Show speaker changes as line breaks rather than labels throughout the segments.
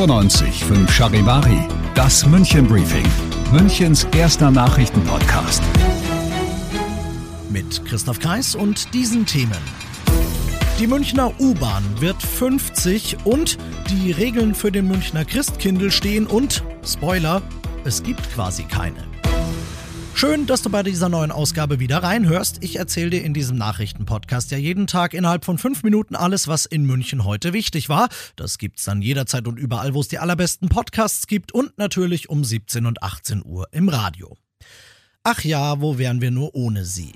95 5 Charivari, das München Briefing, Münchens erster Nachrichtenpodcast.
Mit Christoph Kreis und diesen Themen. Die Münchner U-Bahn wird 50 und die Regeln für den Münchner Christkindl stehen und, Spoiler, es gibt quasi keine. Schön, dass du bei dieser neuen Ausgabe wieder reinhörst. Ich erzähle dir in diesem Nachrichtenpodcast ja jeden Tag innerhalb von fünf Minuten alles, was in München heute wichtig war. Das gibt's dann jederzeit und überall, wo es die allerbesten Podcasts gibt und natürlich um 17 und 18 Uhr im Radio. Ach ja, wo wären wir nur ohne sie?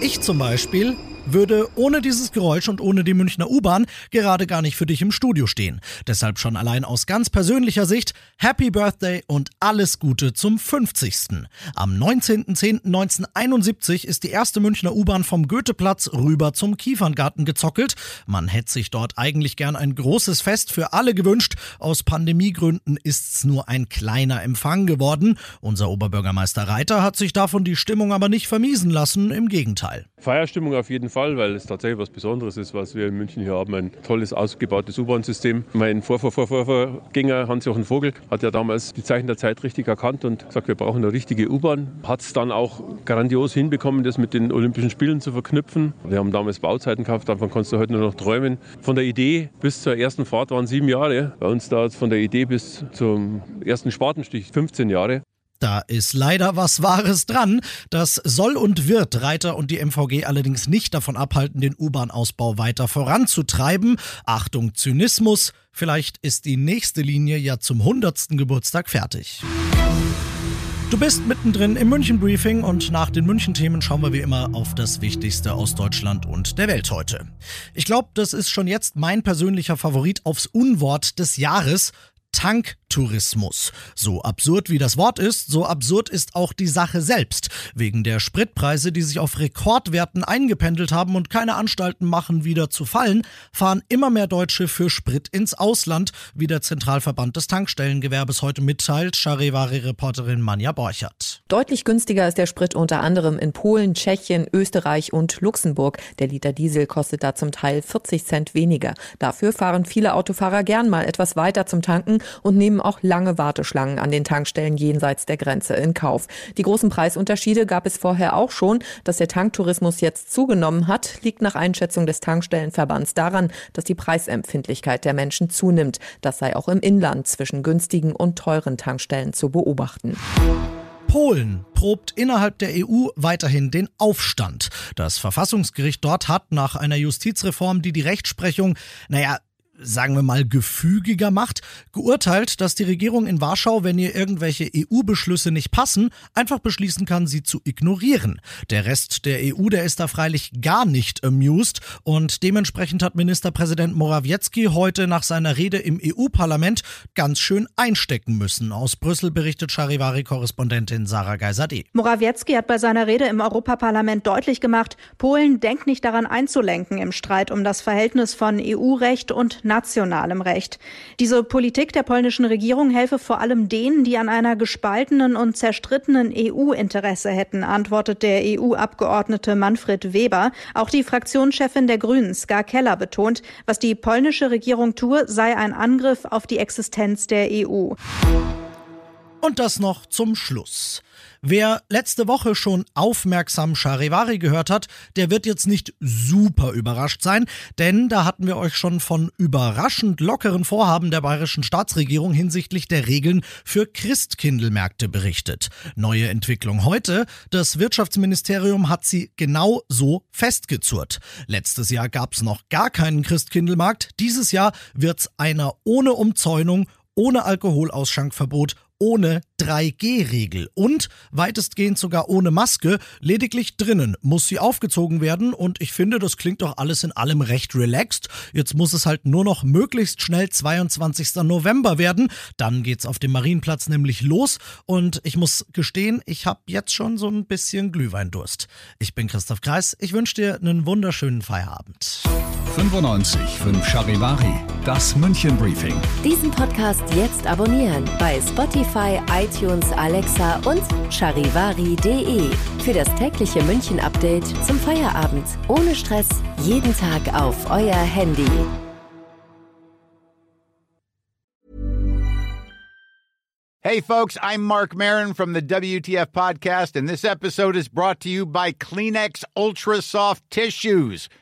Ich zum Beispiel würde ohne dieses Geräusch und ohne die Münchner U-Bahn gerade gar nicht für dich im Studio stehen. Deshalb schon allein aus ganz persönlicher Sicht Happy Birthday und alles Gute zum 50. Am 19.10.1971 ist die erste Münchner U-Bahn vom Goetheplatz rüber zum Kieferngarten gezockelt. Man hätte sich dort eigentlich gern ein großes Fest für alle gewünscht. Aus Pandemiegründen ist's nur ein kleiner Empfang geworden. Unser Oberbürgermeister Reiter hat sich davon die Stimmung aber nicht vermiesen lassen, im Gegenteil.
Feierstimmung auf jeden Fall, weil es tatsächlich was Besonderes ist, was wir in München hier haben. Ein tolles, ausgebautes U-Bahn-System. Mein Vorvorvorvorgänger Hans-Jochen Vogel hat ja damals die Zeichen der Zeit richtig erkannt und gesagt, wir brauchen eine richtige U-Bahn. Hat es dann auch grandios hinbekommen, das mit den Olympischen Spielen zu verknüpfen. Wir haben damals Bauzeiten gehabt, davon kannst du heute nur noch träumen. Von der Idee bis zur ersten Fahrt waren sieben Jahre. Bei uns es von der Idee bis zum ersten Spatenstich 15 Jahre.
Da ist leider was Wahres dran. Das soll und wird Reiter und die MVG allerdings nicht davon abhalten, den U-Bahn-Ausbau weiter voranzutreiben. Achtung, Zynismus. Vielleicht ist die nächste Linie ja zum 100. Geburtstag fertig. Du bist mittendrin im München Briefing und nach den München Themen schauen wir wie immer auf das Wichtigste aus Deutschland und der Welt heute. Ich glaube, das ist schon jetzt mein persönlicher Favorit aufs Unwort des Jahres. Tanktourismus. So absurd wie das Wort ist, so absurd ist auch die Sache selbst. Wegen der Spritpreise, die sich auf Rekordwerten eingependelt haben und keine Anstalten machen, wieder zu fallen, fahren immer mehr Deutsche für Sprit ins Ausland, wie der Zentralverband des Tankstellengewerbes heute mitteilt, Charivari-Reporterin Manja Borchert.
Deutlich günstiger ist der Sprit unter anderem in Polen, Tschechien, Österreich und Luxemburg. Der Liter Diesel kostet da zum Teil 40 Cent weniger. Dafür fahren viele Autofahrer gern mal etwas weiter zum Tanken und nehmen auch lange Warteschlangen an den Tankstellen jenseits der Grenze in Kauf. Die großen Preisunterschiede gab es vorher auch schon. Dass der Tanktourismus jetzt zugenommen hat, liegt nach Einschätzung des Tankstellenverbands daran, dass die Preisempfindlichkeit der Menschen zunimmt. Das sei auch im Inland zwischen günstigen und teuren Tankstellen zu beobachten.
Polen probt innerhalb der EU weiterhin den Aufstand. Das Verfassungsgericht dort hat nach einer Justizreform, die die Rechtsprechung, naja, sagen wir mal, gefügiger macht, geurteilt, dass die Regierung in Warschau, wenn ihr irgendwelche EU-Beschlüsse nicht passen, einfach beschließen kann, sie zu ignorieren. Der Rest der EU, der ist da freilich gar nicht amused und dementsprechend hat Ministerpräsident Morawiecki heute nach seiner Rede im EU-Parlament ganz schön einstecken müssen. Aus Brüssel berichtet Charivari-Korrespondentin Sarah Geiserde.
Morawiecki hat bei seiner Rede im Europaparlament deutlich gemacht, Polen denkt nicht daran einzulenken im Streit um das Verhältnis von EU-Recht und nationalem Recht. Diese Politik der polnischen Regierung helfe vor allem denen, die an einer gespaltenen und zerstrittenen EU Interesse hätten, antwortet der EU-Abgeordnete Manfred Weber. Auch die Fraktionschefin der Grünen, Ska Keller, betont, was die polnische Regierung tue, sei ein Angriff auf die Existenz der EU.
Und das noch zum Schluss. Wer letzte Woche schon aufmerksam Charivari gehört hat, der wird jetzt nicht super überrascht sein, denn da hatten wir euch schon von überraschend lockeren Vorhaben der bayerischen Staatsregierung hinsichtlich der Regeln für Christkindlmärkte berichtet. Neue Entwicklung heute, das Wirtschaftsministerium hat sie genau so festgezurrt. Letztes Jahr gab es noch gar keinen Christkindlmarkt, dieses Jahr wird's einer ohne Umzäunung ohne Alkoholausschankverbot ohne 3G-Regel und weitestgehend sogar ohne Maske, lediglich drinnen muss sie aufgezogen werden und ich finde, das klingt doch alles in allem recht relaxed. Jetzt muss es halt nur noch möglichst schnell 22. November werden, dann geht's auf dem Marienplatz nämlich los und ich muss gestehen, ich habe jetzt schon so ein bisschen Glühweindurst. Ich bin Christoph Kreis, ich wünsche dir einen wunderschönen Feierabend.
95 5 Charivari, das München Briefing.
Diesen Podcast jetzt abonnieren bei Spotify, iTunes, Alexa und charivari.de für das tägliche München Update zum Feierabend. Ohne Stress, jeden Tag auf euer Handy.
Hey folks, I'm Mark Marin from the WTF podcast and this episode is brought to you by Kleenex Ultra Soft Tissues